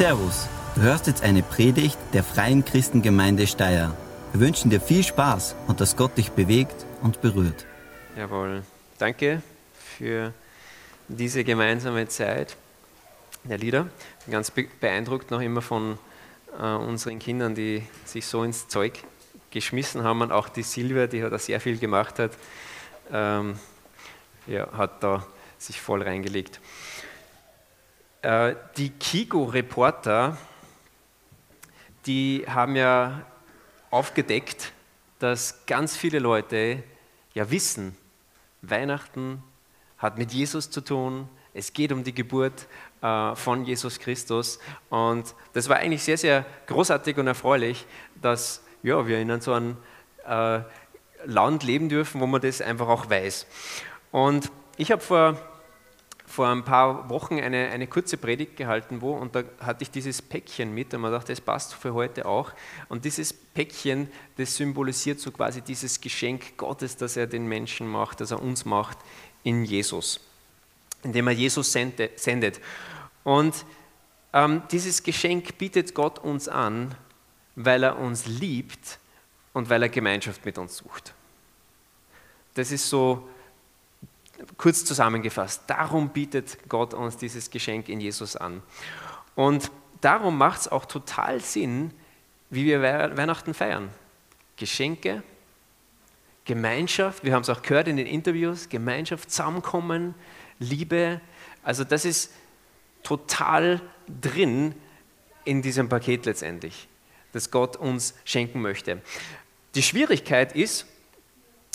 Servus, du hörst jetzt eine Predigt der Freien Christengemeinde Steyr. Wir wünschen dir viel Spaß und dass Gott dich bewegt und berührt. Jawohl, danke für diese gemeinsame Zeit der Lieder. Ich bin ganz beeindruckt noch immer von äh, unseren Kindern, die sich so ins Zeug geschmissen haben und auch die Silvia, die da sehr viel gemacht hat, ähm, ja, hat da sich voll reingelegt. Äh, die Kigo-Reporter, die haben ja aufgedeckt, dass ganz viele Leute ja wissen, Weihnachten hat mit Jesus zu tun, es geht um die Geburt äh, von Jesus Christus und das war eigentlich sehr, sehr großartig und erfreulich, dass ja, wir in so einem äh, Land leben dürfen, wo man das einfach auch weiß. Und ich habe vor vor ein paar Wochen eine, eine kurze Predigt gehalten, wo, und da hatte ich dieses Päckchen mit, und man dachte, das passt für heute auch. Und dieses Päckchen, das symbolisiert so quasi dieses Geschenk Gottes, das er den Menschen macht, das er uns macht in Jesus, indem er Jesus sendet. Und ähm, dieses Geschenk bietet Gott uns an, weil er uns liebt und weil er Gemeinschaft mit uns sucht. Das ist so kurz zusammengefasst, darum bietet Gott uns dieses Geschenk in Jesus an. Und darum macht es auch total Sinn, wie wir Weihnachten feiern. Geschenke, Gemeinschaft, wir haben es auch gehört in den Interviews, Gemeinschaft, Zusammenkommen, Liebe. Also das ist total drin in diesem Paket letztendlich, das Gott uns schenken möchte. Die Schwierigkeit ist,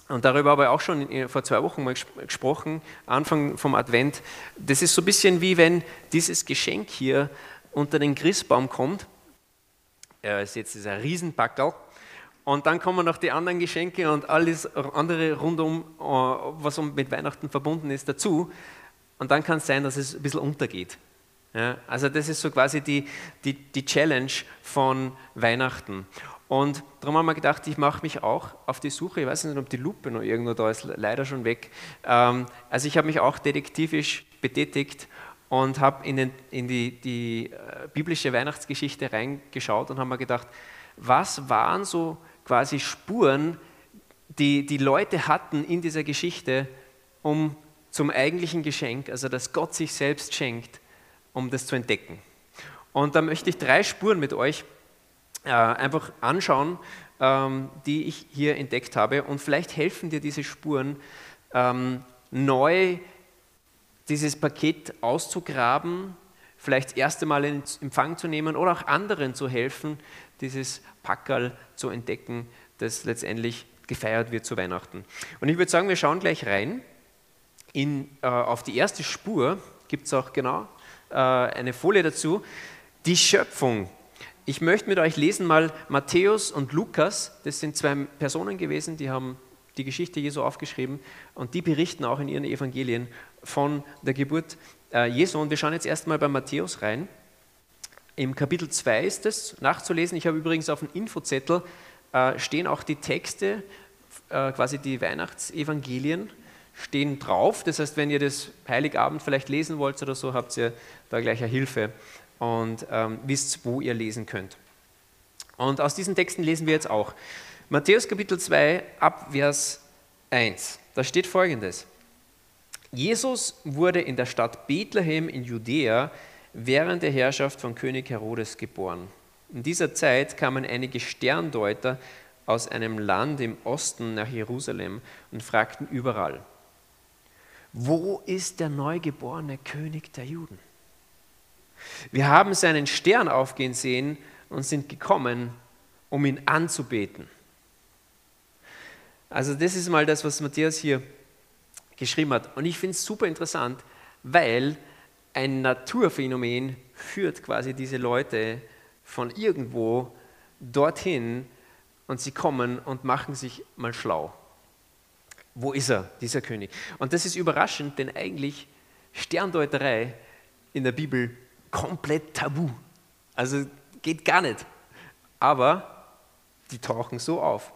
und darüber habe ich auch schon vor zwei Wochen mal gesprochen, Anfang vom Advent. Das ist so ein bisschen wie wenn dieses Geschenk hier unter den Christbaum kommt. Er ist jetzt ein Riesenpackerl. Und dann kommen noch die anderen Geschenke und alles andere rundum, äh, was mit Weihnachten verbunden ist, dazu. Und dann kann es sein, dass es ein bisschen untergeht. Ja, also das ist so quasi die, die, die Challenge von Weihnachten. Und darum haben wir gedacht, ich mache mich auch auf die Suche, ich weiß nicht, ob die Lupe noch irgendwo da ist, leider schon weg. Ähm, also ich habe mich auch detektivisch betätigt und habe in, in, die, die äh, biblische Weihnachtsgeschichte reingeschaut und habe mir gedacht, was waren so quasi Spuren, die die Leute hatten in dieser Geschichte, um zum eigentlichen Geschenk, also dass Gott sich selbst schenkt, um das zu entdecken. Und da möchte ich drei Spuren mit euch äh, einfach anschauen, ähm, die ich hier entdeckt habe. Und vielleicht helfen dir diese Spuren, ähm, neu dieses Paket auszugraben, vielleicht das erste Mal in Empfang zu nehmen oder auch anderen zu helfen, dieses Packerl zu entdecken, das letztendlich gefeiert wird zu Weihnachten. Und ich würde sagen, wir schauen gleich rein. In, äh, auf die erste Spur gibt es auch genau äh, eine Folie dazu. Die Schöpfung ich möchte mit euch lesen mal Matthäus und Lukas. Das sind zwei Personen gewesen, die haben die Geschichte Jesu aufgeschrieben und die berichten auch in ihren Evangelien von der Geburt äh, Jesu. Und wir schauen jetzt erstmal bei Matthäus rein. Im Kapitel 2 ist es nachzulesen. Ich habe übrigens auf dem Infozettel äh, stehen auch die Texte, äh, quasi die Weihnachtsevangelien stehen drauf. Das heißt, wenn ihr das Heiligabend vielleicht lesen wollt oder so, habt ihr da gleich eine Hilfe und ähm, wisst, wo ihr lesen könnt. Und aus diesen Texten lesen wir jetzt auch. Matthäus Kapitel 2 ab Vers 1. Da steht folgendes. Jesus wurde in der Stadt Bethlehem in Judäa während der Herrschaft von König Herodes geboren. In dieser Zeit kamen einige Sterndeuter aus einem Land im Osten nach Jerusalem und fragten überall, wo ist der neugeborene König der Juden? Wir haben seinen Stern aufgehen sehen und sind gekommen, um ihn anzubeten. Also das ist mal das, was Matthias hier geschrieben hat. Und ich finde es super interessant, weil ein Naturphänomen führt quasi diese Leute von irgendwo dorthin und sie kommen und machen sich mal schlau. Wo ist er, dieser König? Und das ist überraschend, denn eigentlich Sterndeuterei in der Bibel komplett tabu. Also geht gar nicht. Aber die tauchen so auf.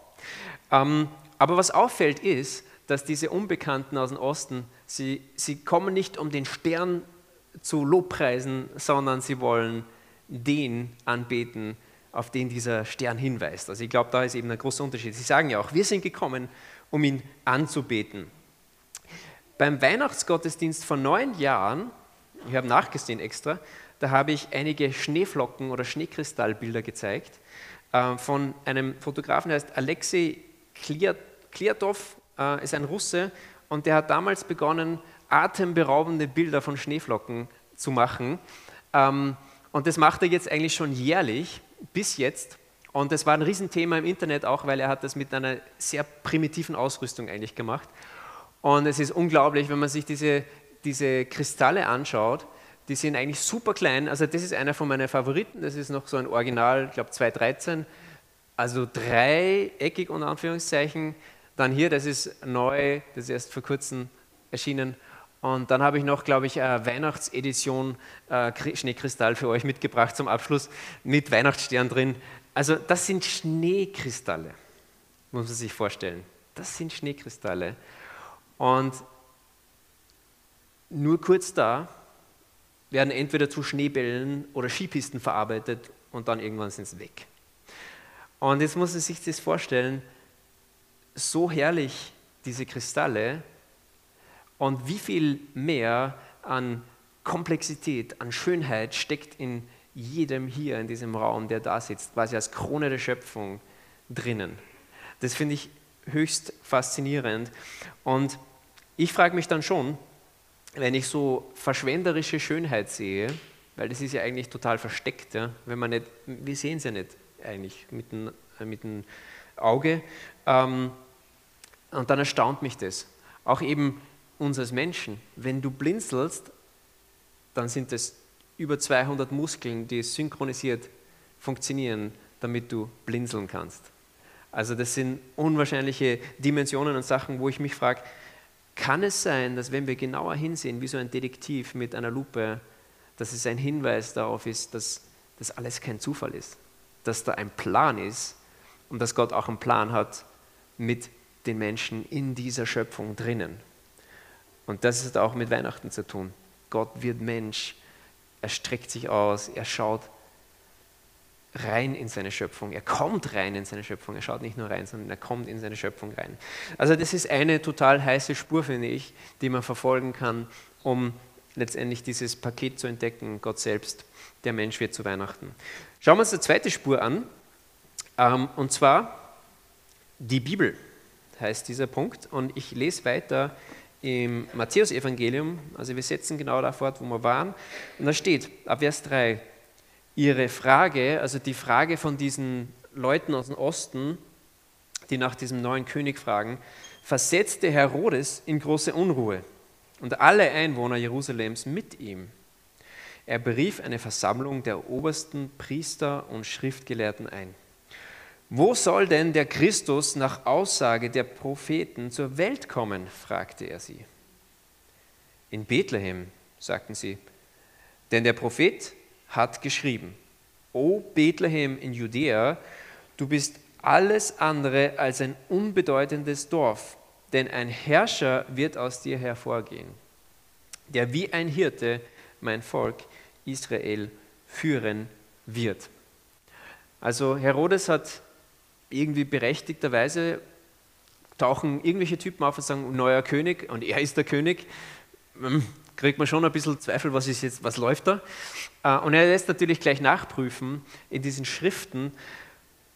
Ähm, aber was auffällt ist, dass diese Unbekannten aus dem Osten, sie, sie kommen nicht um den Stern zu Lobpreisen, sondern sie wollen den anbeten, auf den dieser Stern hinweist. Also ich glaube, da ist eben ein großer Unterschied. Sie sagen ja auch, wir sind gekommen, um ihn anzubeten. Beim Weihnachtsgottesdienst vor neun Jahren, ich habe nachgesehen extra, da habe ich einige Schneeflocken oder Schneekristallbilder gezeigt äh, von einem Fotografen, der heißt Alexei Kliatov, äh, ist ein Russe und der hat damals begonnen, atemberaubende Bilder von Schneeflocken zu machen. Ähm, und das macht er jetzt eigentlich schon jährlich, bis jetzt. Und das war ein Riesenthema im Internet auch, weil er hat das mit einer sehr primitiven Ausrüstung eigentlich gemacht. Und es ist unglaublich, wenn man sich diese, diese Kristalle anschaut, die sind eigentlich super klein. Also das ist einer von meinen Favoriten, das ist noch so ein Original, ich glaube 213, also dreieckig unter Anführungszeichen. Dann hier, das ist neu, das ist erst vor kurzem erschienen. Und dann habe ich noch, glaube ich, eine Weihnachtsedition äh, Schneekristall für euch mitgebracht zum Abschluss mit Weihnachtsstern drin. Also das sind Schneekristalle, muss man sich vorstellen. Das sind Schneekristalle. Und nur kurz da werden entweder zu Schneebällen oder Skipisten verarbeitet und dann irgendwann sind sie weg. Und jetzt muss man sich das vorstellen, so herrlich diese Kristalle, und wie viel mehr an Komplexität, an Schönheit steckt in jedem hier in diesem Raum, der da sitzt, quasi als Krone der Schöpfung drinnen. Das finde ich höchst faszinierend. Und ich frage mich dann schon, wenn ich so verschwenderische Schönheit sehe, weil das ist ja eigentlich total versteckt, ja, wenn man nicht, wir sehen es ja nicht eigentlich mit dem, mit dem Auge. Ähm, und dann erstaunt mich das. Auch eben uns als Menschen. Wenn du blinzelst, dann sind es über 200 Muskeln, die synchronisiert funktionieren, damit du blinzeln kannst. Also das sind unwahrscheinliche Dimensionen und Sachen, wo ich mich frage, kann es sein, dass wenn wir genauer hinsehen, wie so ein Detektiv mit einer Lupe, dass es ein Hinweis darauf ist, dass das alles kein Zufall ist, dass da ein Plan ist und dass Gott auch einen Plan hat mit den Menschen in dieser Schöpfung drinnen. Und das hat auch mit Weihnachten zu tun. Gott wird Mensch, er streckt sich aus, er schaut rein in seine Schöpfung. Er kommt rein in seine Schöpfung. Er schaut nicht nur rein, sondern er kommt in seine Schöpfung rein. Also das ist eine total heiße Spur, finde ich, die man verfolgen kann, um letztendlich dieses Paket zu entdecken, Gott selbst, der Mensch wird zu Weihnachten. Schauen wir uns die zweite Spur an, ähm, und zwar die Bibel heißt dieser Punkt. Und ich lese weiter im Matthäusevangelium, also wir setzen genau da fort, wo wir waren, und da steht ab Vers 3, ihre Frage, also die Frage von diesen Leuten aus dem Osten, die nach diesem neuen König fragen, versetzte Herodes in große Unruhe und alle Einwohner Jerusalems mit ihm. Er berief eine Versammlung der obersten Priester und Schriftgelehrten ein. Wo soll denn der Christus nach Aussage der Propheten zur Welt kommen? fragte er sie. In Bethlehem, sagten sie, denn der Prophet hat geschrieben, O Bethlehem in Judäa, du bist alles andere als ein unbedeutendes Dorf, denn ein Herrscher wird aus dir hervorgehen, der wie ein Hirte mein Volk Israel führen wird. Also Herodes hat irgendwie berechtigterweise tauchen irgendwelche Typen auf und sagen, neuer König und er ist der König. Kriegt man schon ein bisschen Zweifel, was ist jetzt, was läuft da? Äh, und er lässt natürlich gleich nachprüfen in diesen Schriften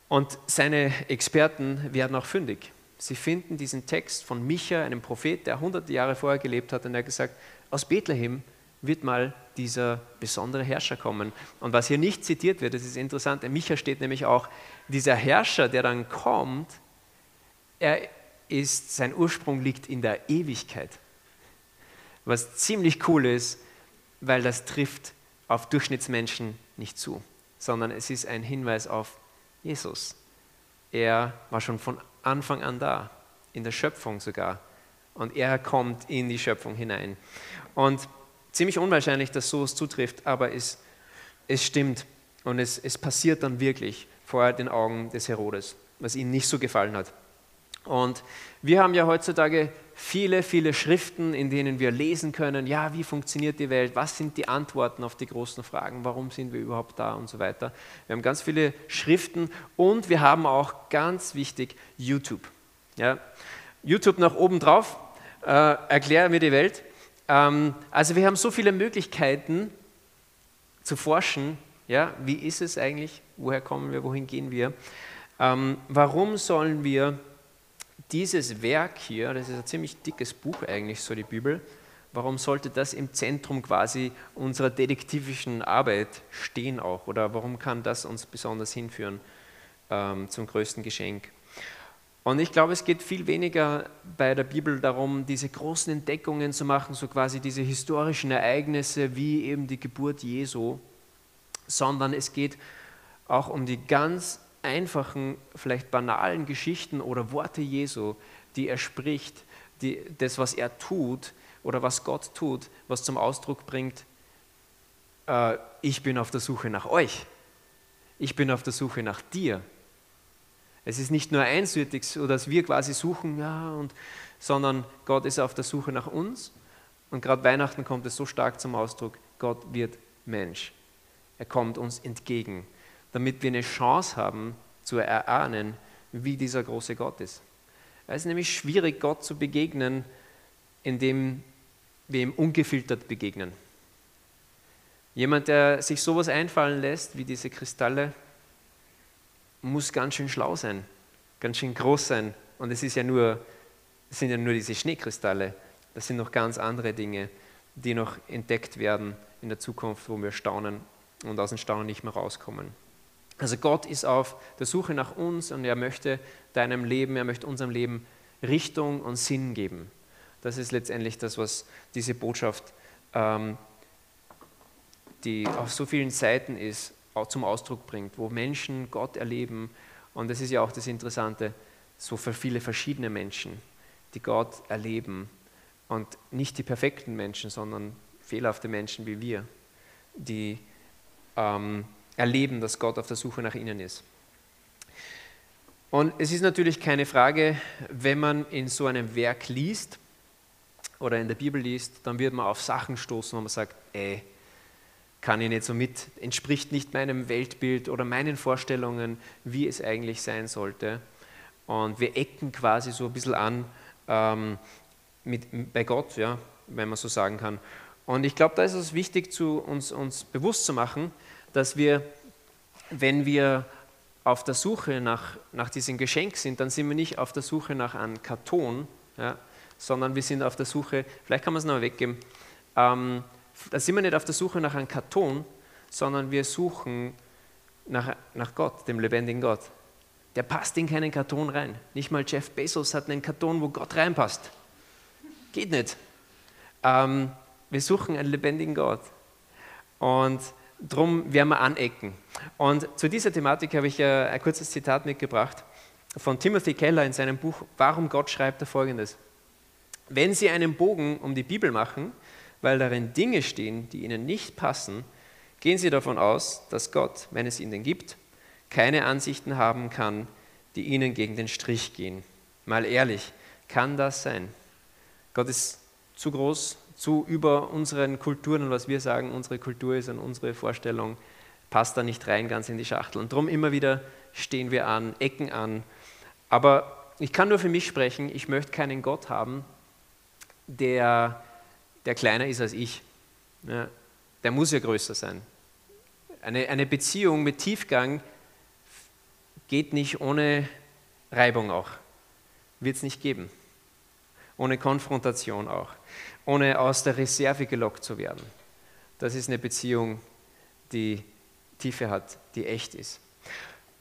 und seine Experten werden auch fündig. Sie finden diesen Text von Micha, einem Prophet, der hunderte Jahre vorher gelebt hat, und er hat gesagt, aus Bethlehem wird mal dieser besondere Herrscher kommen. Und was hier nicht zitiert wird, das ist interessant, in Micha steht nämlich auch, dieser Herrscher, der dann kommt, er ist, sein Ursprung liegt in der Ewigkeit. Was ziemlich cool ist, weil das trifft auf Durchschnittsmenschen nicht zu, sondern es ist ein Hinweis auf Jesus. Er war schon von Anfang an da, in der Schöpfung sogar. Und er kommt in die Schöpfung hinein. Und ziemlich unwahrscheinlich, dass sowas zutrifft, aber es, es stimmt. Und es, es passiert dann wirklich vor den Augen des Herodes, was ihm nicht so gefallen hat. Und wir haben ja heutzutage viele, viele Schriften, in denen wir lesen können, ja, wie funktioniert die Welt, was sind die Antworten auf die großen Fragen, warum sind wir überhaupt da und so weiter. Wir haben ganz viele Schriften und wir haben auch ganz wichtig YouTube. Ja. YouTube nach oben drauf, äh, erkläre mir die Welt. Ähm, also wir haben so viele Möglichkeiten zu forschen, ja, wie ist es eigentlich, woher kommen wir, wohin gehen wir. Ähm, warum sollen wir dieses Werk hier, das ist ein ziemlich dickes Buch eigentlich, so die Bibel, warum sollte das im Zentrum quasi unserer detektivischen Arbeit stehen auch? Oder warum kann das uns besonders hinführen ähm, zum größten Geschenk? Und ich glaube, es geht viel weniger bei der Bibel darum, diese großen Entdeckungen zu machen, so quasi diese historischen Ereignisse wie eben die Geburt Jesu, sondern es geht auch um die ganz einfachen, vielleicht banalen Geschichten oder Worte Jesu, die er spricht, die, das, was er tut oder was Gott tut, was zum Ausdruck bringt, äh, ich bin auf der Suche nach euch. Ich bin auf der Suche nach dir. Es ist nicht nur einseitig, so dass wir quasi suchen, ja, und, sondern Gott ist auf der Suche nach uns. Und gerade Weihnachten kommt es so stark zum Ausdruck, Gott wird Mensch. Er kommt uns entgegen damit wir eine Chance haben zu erahnen, wie dieser große Gott ist. Es ist nämlich schwierig, Gott zu begegnen, indem wir ihm ungefiltert begegnen. Jemand, der sich sowas einfallen lässt, wie diese Kristalle, muss ganz schön schlau sein, ganz schön groß sein. Und es ist ja nur, es sind ja nur diese Schneekristalle. Das sind noch ganz andere Dinge, die noch entdeckt werden in der Zukunft, wo wir staunen und aus dem Staunen nicht mehr rauskommen. Also Gott ist auf der Suche nach uns und er möchte deinem Leben, er möchte unserem Leben Richtung und Sinn geben. Das ist letztendlich das, was diese Botschaft, ähm, die auf so vielen Seiten ist, auch zum Ausdruck bringt, wo Menschen Gott erleben. Und das ist ja auch das Interessante, so für viele verschiedene Menschen, die Gott erleben. Und nicht die perfekten Menschen, sondern fehlerhafte Menschen wie wir, die ähm, erleben, dass Gott auf der Suche nach ihnen ist. Und es ist natürlich keine Frage, wenn man in so einem Werk liest oder in der Bibel liest, dann wird man auf Sachen stoßen, wo man sagt, ey, kann ich nicht so mit, entspricht nicht meinem Weltbild oder meinen Vorstellungen, wie es eigentlich sein sollte. Und wir ecken quasi so ein bisschen an ähm, mit, bei Gott, ja, wenn man so sagen kann. Und ich glaube, da ist es wichtig, zu uns, uns bewusst zu machen, dass wir, wenn wir auf der Suche nach, nach diesem Geschenk sind, dann sind wir nicht auf der Suche nach einem Karton, ja, sondern wir sind auf der Suche, vielleicht kann man es noch weggeben, ähm, da sind wir nicht auf der Suche nach einem Karton, sondern wir suchen nach, nach Gott, dem lebendigen Gott. Der passt in keinen Karton rein. Nicht mal Jeff Bezos hat einen Karton, wo Gott reinpasst. Geht nicht. Ähm, wir suchen einen lebendigen Gott. Und drum werden wir anecken. Und zu dieser Thematik habe ich äh, ein kurzes Zitat mitgebracht von Timothy Keller in seinem Buch Warum Gott schreibt er folgendes. Wenn Sie einen Bogen um die Bibel machen, weil darin Dinge stehen, die Ihnen nicht passen, gehen Sie davon aus, dass Gott, wenn es ihn denn gibt, keine Ansichten haben kann, die Ihnen gegen den Strich gehen. Mal ehrlich, kann das sein? Gott ist zu groß, zu über unseren Kulturen und was wir sagen, unsere Kultur ist und unsere Vorstellung, passt da nicht rein ganz in die Schachtel. Und darum immer wieder stehen wir an, ecken an. Aber ich kann nur für mich sprechen, ich möchte keinen Gott haben, der, der kleiner ist als ich. Ja, der muss ja größer sein. Eine, eine Beziehung mit Tiefgang geht nicht ohne Reibung auch. Wird es nicht geben. Ohne Konfrontation auch ohne aus der Reserve gelockt zu werden. Das ist eine Beziehung, die Tiefe hat, die echt ist.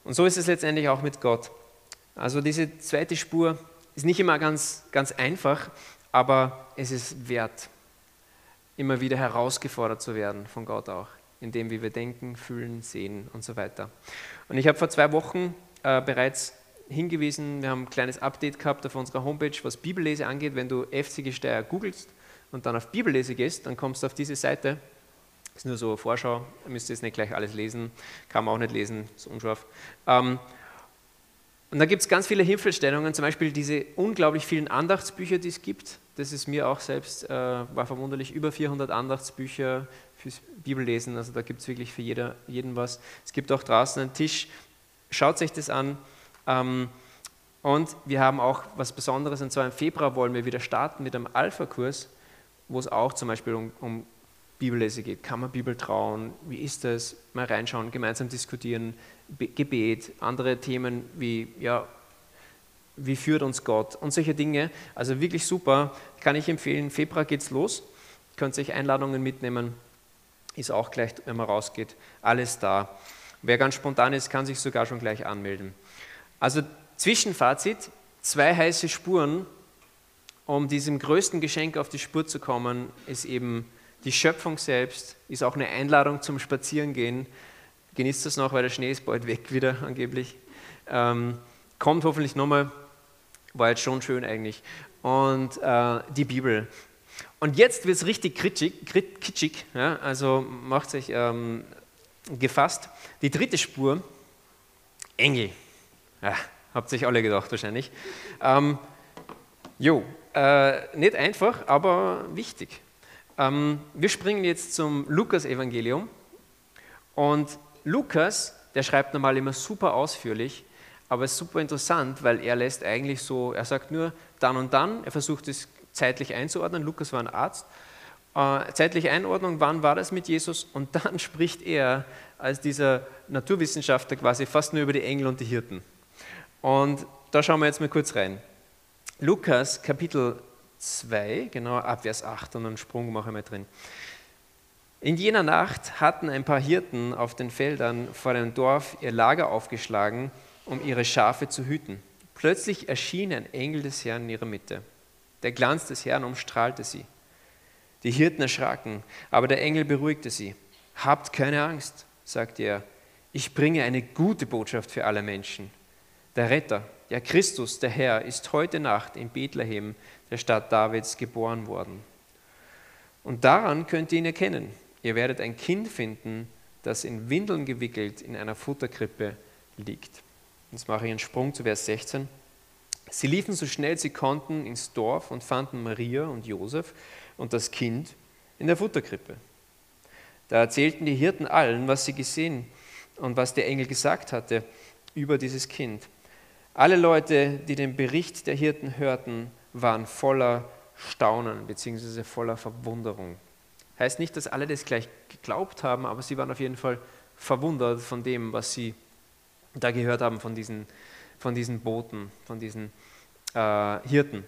Und so ist es letztendlich auch mit Gott. Also diese zweite Spur ist nicht immer ganz, ganz einfach, aber es ist wert, immer wieder herausgefordert zu werden von Gott auch, in dem, wie wir denken, fühlen, sehen und so weiter. Und ich habe vor zwei Wochen äh, bereits hingewiesen, wir haben ein kleines Update gehabt auf unserer Homepage, was Bibellese angeht. Wenn du FC Gesteier googelst, und dann auf Bibellese gehst, dann kommst du auf diese Seite. Ist nur so eine Vorschau, ihr müsst jetzt nicht gleich alles lesen, kann man auch nicht lesen, ist unscharf. Ähm, Und da gibt es ganz viele Hilfestellungen, zum Beispiel diese unglaublich vielen Andachtsbücher, die es gibt. Das ist mir auch selbst, äh, war verwunderlich, über 400 Andachtsbücher fürs Bibellesen. Also da gibt es wirklich für jeder, jeden was. Es gibt auch draußen einen Tisch. Schaut euch das an. Ähm, und wir haben auch was Besonderes, und zwar im Februar wollen wir wieder starten mit einem Alpha-Kurs, wo es auch zum Beispiel um, um Bibellese geht. Kann man Bibel trauen? Wie ist das? Mal reinschauen, gemeinsam diskutieren, Be Gebet, andere Themen wie, ja, wie führt uns Gott und solche Dinge. Also wirklich super, kann ich empfehlen. Februar geht's los. Könnt euch Einladungen mitnehmen. Ist auch gleich, wenn man rausgeht, alles da. Wer ganz spontan ist, kann sich sogar schon gleich anmelden. Also Zwischenfazit, zwei heiße Spuren, um diesem größten Geschenk auf die Spur zu kommen, ist eben die Schöpfung selbst, ist auch eine Einladung zum Spazierengehen. Genießt das noch, weil der Schnee ist bald weg wieder angeblich. Ähm, kommt hoffentlich nochmal, war jetzt schon schön eigentlich. Und äh, die Bibel. Und jetzt wird es richtig kitschig, ja? also macht euch ähm, gefasst. Die dritte Spur, Engel. Ja, Habt sich alle gedacht wahrscheinlich. Ähm, jo, äh, nicht einfach, aber wichtig. Ähm, wir springen jetzt zum Lukas-Evangelium. Und Lukas, der schreibt normal immer super ausführlich, aber es ist super interessant, weil er lässt eigentlich so, er sagt nur dann und dann, er versucht es zeitlich einzuordnen. Lukas war ein Arzt. Äh, zeitliche Einordnung, wann war das mit Jesus? Und dann spricht er als dieser Naturwissenschaftler quasi fast nur über die Engel und die Hirten. Und da schauen wir jetzt mal kurz rein. Lukas Kapitel 2, genau ab Vers 8 und einen Sprung mache ich mal drin. In jener Nacht hatten ein paar Hirten auf den Feldern vor dem Dorf ihr Lager aufgeschlagen, um ihre Schafe zu hüten. Plötzlich erschien ein Engel des Herrn in ihrer Mitte. Der Glanz des Herrn umstrahlte sie. Die Hirten erschraken, aber der Engel beruhigte sie. Habt keine Angst, sagte er. Ich bringe eine gute Botschaft für alle Menschen. Der Retter, ja Christus, der Herr, ist heute Nacht in Bethlehem, der Stadt Davids, geboren worden. Und daran könnt ihr ihn erkennen. Ihr werdet ein Kind finden, das in Windeln gewickelt in einer Futterkrippe liegt. Jetzt mache ich einen Sprung zu Vers 16. Sie liefen so schnell sie konnten ins Dorf und fanden Maria und Josef und das Kind in der Futterkrippe. Da erzählten die Hirten allen, was sie gesehen und was der Engel gesagt hatte über dieses Kind. Alle Leute, die den Bericht der Hirten hörten, waren voller Staunen bzw. voller Verwunderung. Heißt nicht, dass alle das gleich geglaubt haben, aber sie waren auf jeden Fall verwundert von dem, was sie da gehört haben von diesen, von diesen Boten, von diesen äh, Hirten.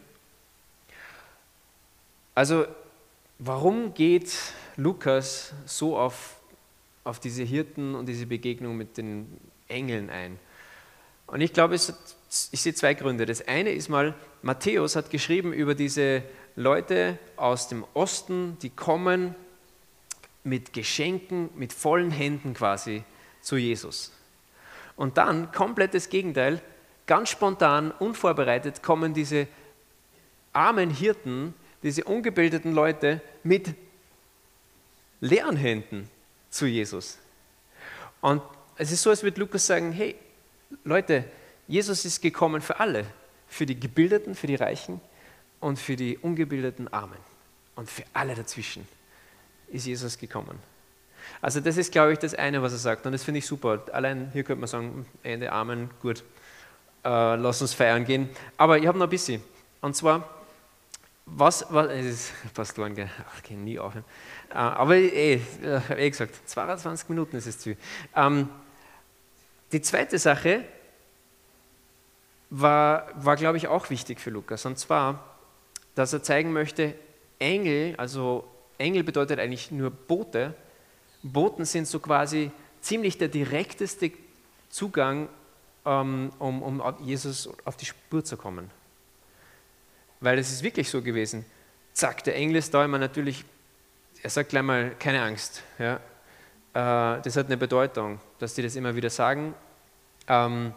Also warum geht Lukas so auf, auf diese Hirten und diese Begegnung mit den Engeln ein? Und ich glaube, ich sehe zwei Gründe. Das eine ist mal, Matthäus hat geschrieben über diese Leute aus dem Osten, die kommen mit Geschenken, mit vollen Händen quasi zu Jesus. Und dann, komplettes Gegenteil, ganz spontan, unvorbereitet, kommen diese armen Hirten, diese ungebildeten Leute mit leeren Händen zu Jesus. Und es ist so, als würde Lukas sagen, hey, Leute, Jesus ist gekommen für alle, für die Gebildeten, für die Reichen und für die ungebildeten Armen. Und für alle dazwischen ist Jesus gekommen. Also das ist, glaube ich, das eine, was er sagt. Und das finde ich super. Allein hier könnte man sagen, Ende Amen, gut, äh, lass uns feiern gehen. Aber ich habe noch ein bisschen. Und zwar, was, was es ist Pastoren, gell? Ach, gehen nie aufhören. Äh, aber eh, habe eh gesagt, 22 Minuten ist es zu. Ähm, die zweite Sache war, war glaube ich, auch wichtig für Lukas. Und zwar, dass er zeigen möchte, Engel, also Engel bedeutet eigentlich nur Bote. Boten sind so quasi ziemlich der direkteste Zugang, ähm, um, um Jesus auf die Spur zu kommen. Weil es ist wirklich so gewesen. Zack, der Engel ist da immer natürlich, er sagt gleich mal, keine Angst. Ja. Äh, das hat eine Bedeutung, dass die das immer wieder sagen. Ähm,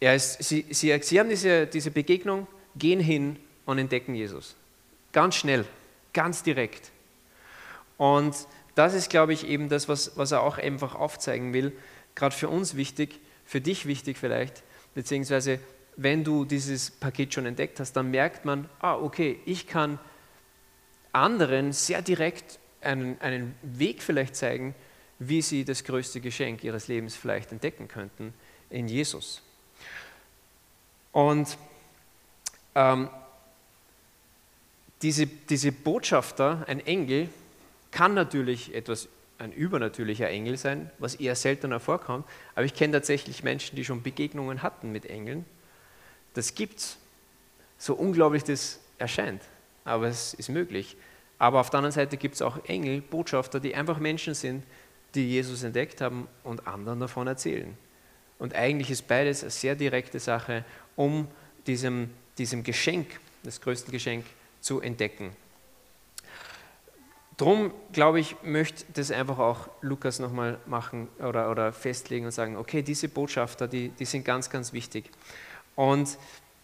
er ist, sie, sie, sie haben diese, diese Begegnung, gehen hin und entdecken Jesus. Ganz schnell, ganz direkt. Und das ist, glaube ich, eben das, was, was er auch einfach aufzeigen will, gerade für uns wichtig, für dich wichtig vielleicht, beziehungsweise wenn du dieses Paket schon entdeckt hast, dann merkt man, ah, okay, ich kann anderen sehr direkt einen, einen Weg vielleicht zeigen, wie sie das größte Geschenk ihres Lebens vielleicht entdecken könnten in Jesus. Und ähm, diese, diese Botschafter, ein Engel, kann natürlich etwas, ein übernatürlicher Engel sein, was eher seltener vorkommt, aber ich kenne tatsächlich Menschen, die schon Begegnungen hatten mit Engeln. Das gibt's. So unglaublich das erscheint, aber es ist möglich. Aber auf der anderen Seite gibt es auch Engel, Botschafter, die einfach Menschen sind, die Jesus entdeckt haben und anderen davon erzählen. Und eigentlich ist beides eine sehr direkte Sache, um diesem, diesem Geschenk, das größte Geschenk, zu entdecken. Drum, glaube ich, möchte das einfach auch Lukas nochmal machen oder, oder festlegen und sagen, okay, diese Botschafter, die, die sind ganz, ganz wichtig. Und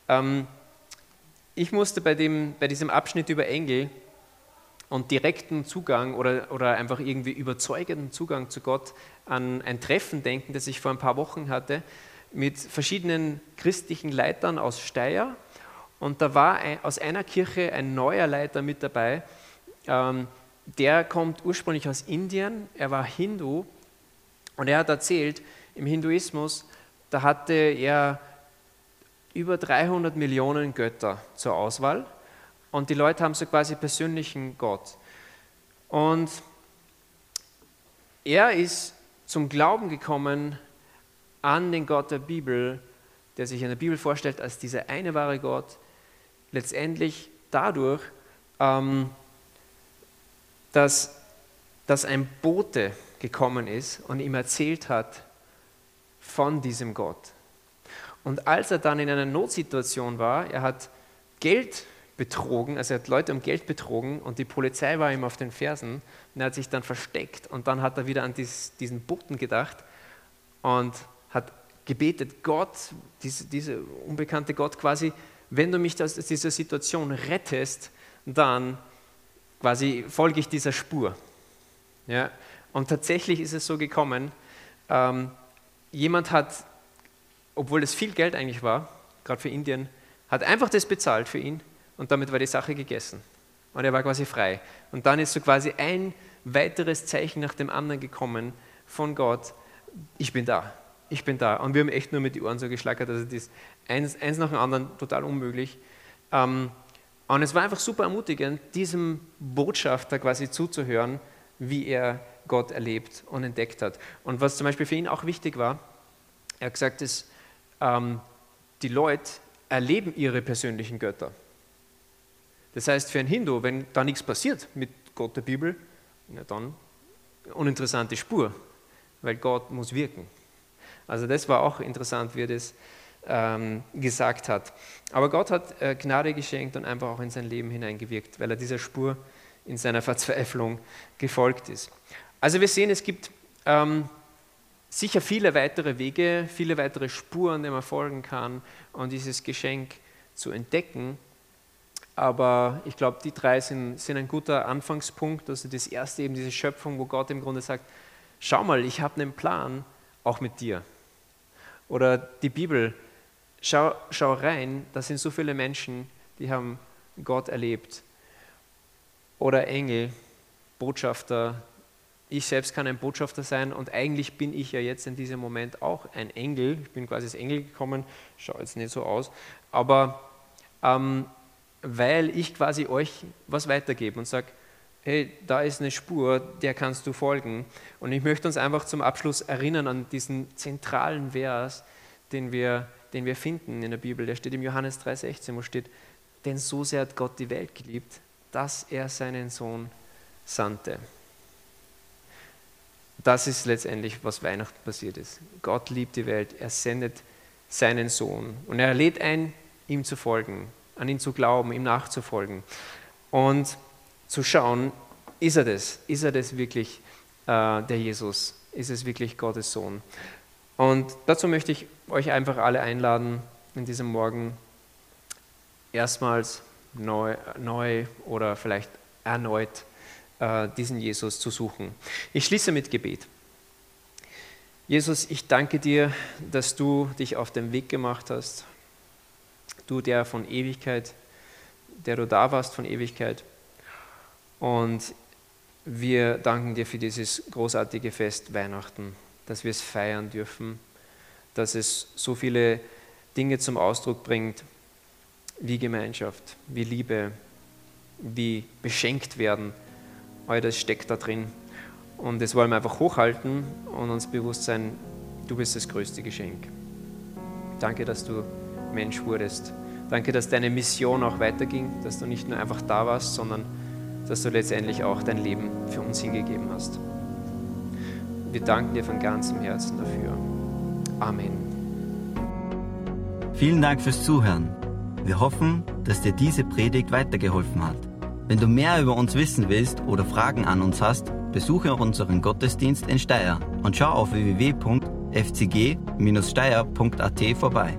ähm, ich musste bei, dem, bei diesem Abschnitt über Engel und direkten Zugang oder, oder einfach irgendwie überzeugenden Zugang zu Gott an ein Treffen denken, das ich vor ein paar Wochen hatte mit verschiedenen christlichen Leitern aus Steyr. Und da war ein, aus einer Kirche ein neuer Leiter mit dabei. Ähm, der kommt ursprünglich aus Indien, er war Hindu und er hat erzählt, im Hinduismus, da hatte er über 300 Millionen Götter zur Auswahl und die Leute haben so quasi persönlichen Gott. Und er ist zum Glauben gekommen an den Gott der Bibel, der sich in der Bibel vorstellt als dieser eine wahre Gott, letztendlich dadurch, ähm, dass, dass ein Bote gekommen ist und ihm erzählt hat von diesem Gott. Und als er dann in einer Notsituation war, er hat Geld betrogen, also er hat Leute um Geld betrogen und die Polizei war ihm auf den Fersen und er hat sich dann versteckt und dann hat er wieder an dies, diesen Boten gedacht und hat gebetet, Gott, diese, diese unbekannte Gott quasi, wenn du mich aus dieser Situation rettest, dann quasi folge ich dieser Spur. Ja? Und tatsächlich ist es so gekommen, ähm, jemand hat, obwohl es viel Geld eigentlich war, gerade für Indien, hat einfach das bezahlt für ihn und damit war die Sache gegessen. Und er war quasi frei. Und dann ist so quasi ein weiteres Zeichen nach dem anderen gekommen von Gott, ich bin da, ich bin da. Und wir haben echt nur mit die Ohren so geschlackert, also das eins, eins nach dem anderen total unmöglich. Ähm, und es war einfach super ermutigend, diesem Botschafter quasi zuzuhören, wie er Gott erlebt und entdeckt hat. Und was zum Beispiel für ihn auch wichtig war, er hat gesagt, dass, ähm, die Leute erleben ihre persönlichen Götter. Das heißt, für einen Hindu, wenn da nichts passiert mit Gott der Bibel, ja, dann uninteressante Spur, weil Gott muss wirken. Also das war auch interessant, wie er das ähm, gesagt hat. Aber Gott hat äh, Gnade geschenkt und einfach auch in sein Leben hineingewirkt, weil er dieser Spur in seiner Verzweiflung gefolgt ist. Also wir sehen, es gibt ähm, sicher viele weitere Wege, viele weitere Spuren, die man folgen kann, um dieses Geschenk zu entdecken. Aber ich glaube, die drei sind, sind ein guter Anfangspunkt. Also das erste eben diese Schöpfung, wo Gott im Grunde sagt, schau mal, ich habe einen Plan, auch mit dir. Oder die Bibel, schau, schau rein, da sind so viele Menschen, die haben Gott erlebt. Oder Engel, Botschafter. Ich selbst kann ein Botschafter sein und eigentlich bin ich ja jetzt in diesem Moment auch ein Engel. Ich bin quasi als Engel gekommen, schaut jetzt nicht so aus. Aber ähm, weil ich quasi euch was weitergebe und sage, hey, da ist eine Spur, der kannst du folgen. Und ich möchte uns einfach zum Abschluss erinnern an diesen zentralen Vers, den wir, den wir finden in der Bibel. Der steht im Johannes 3,16, wo steht, denn so sehr hat Gott die Welt geliebt, dass er seinen Sohn sandte. Das ist letztendlich, was Weihnachten passiert ist. Gott liebt die Welt, er sendet seinen Sohn und er lädt ein, ihm zu folgen an ihn zu glauben, ihm nachzufolgen und zu schauen, ist er das? Ist er das wirklich, äh, der Jesus? Ist es wirklich Gottes Sohn? Und dazu möchte ich euch einfach alle einladen, in diesem Morgen erstmals neu, neu oder vielleicht erneut äh, diesen Jesus zu suchen. Ich schließe mit Gebet. Jesus, ich danke dir, dass du dich auf den Weg gemacht hast. Du, der von Ewigkeit, der du da warst von Ewigkeit. Und wir danken dir für dieses großartige Fest Weihnachten, dass wir es feiern dürfen, dass es so viele Dinge zum Ausdruck bringt, wie Gemeinschaft, wie Liebe, wie beschenkt werden. All das steckt da drin. Und das wollen wir einfach hochhalten und uns bewusst sein, du bist das größte Geschenk. Danke, dass du Mensch wurdest. Danke, dass deine Mission auch weiterging, dass du nicht nur einfach da warst, sondern dass du letztendlich auch dein Leben für uns hingegeben hast. Wir danken dir von ganzem Herzen dafür. Amen. Vielen Dank fürs Zuhören. Wir hoffen, dass dir diese Predigt weitergeholfen hat. Wenn du mehr über uns wissen willst oder Fragen an uns hast, besuche unseren Gottesdienst in Steyr und schau auf www.fcg-steyr.at vorbei.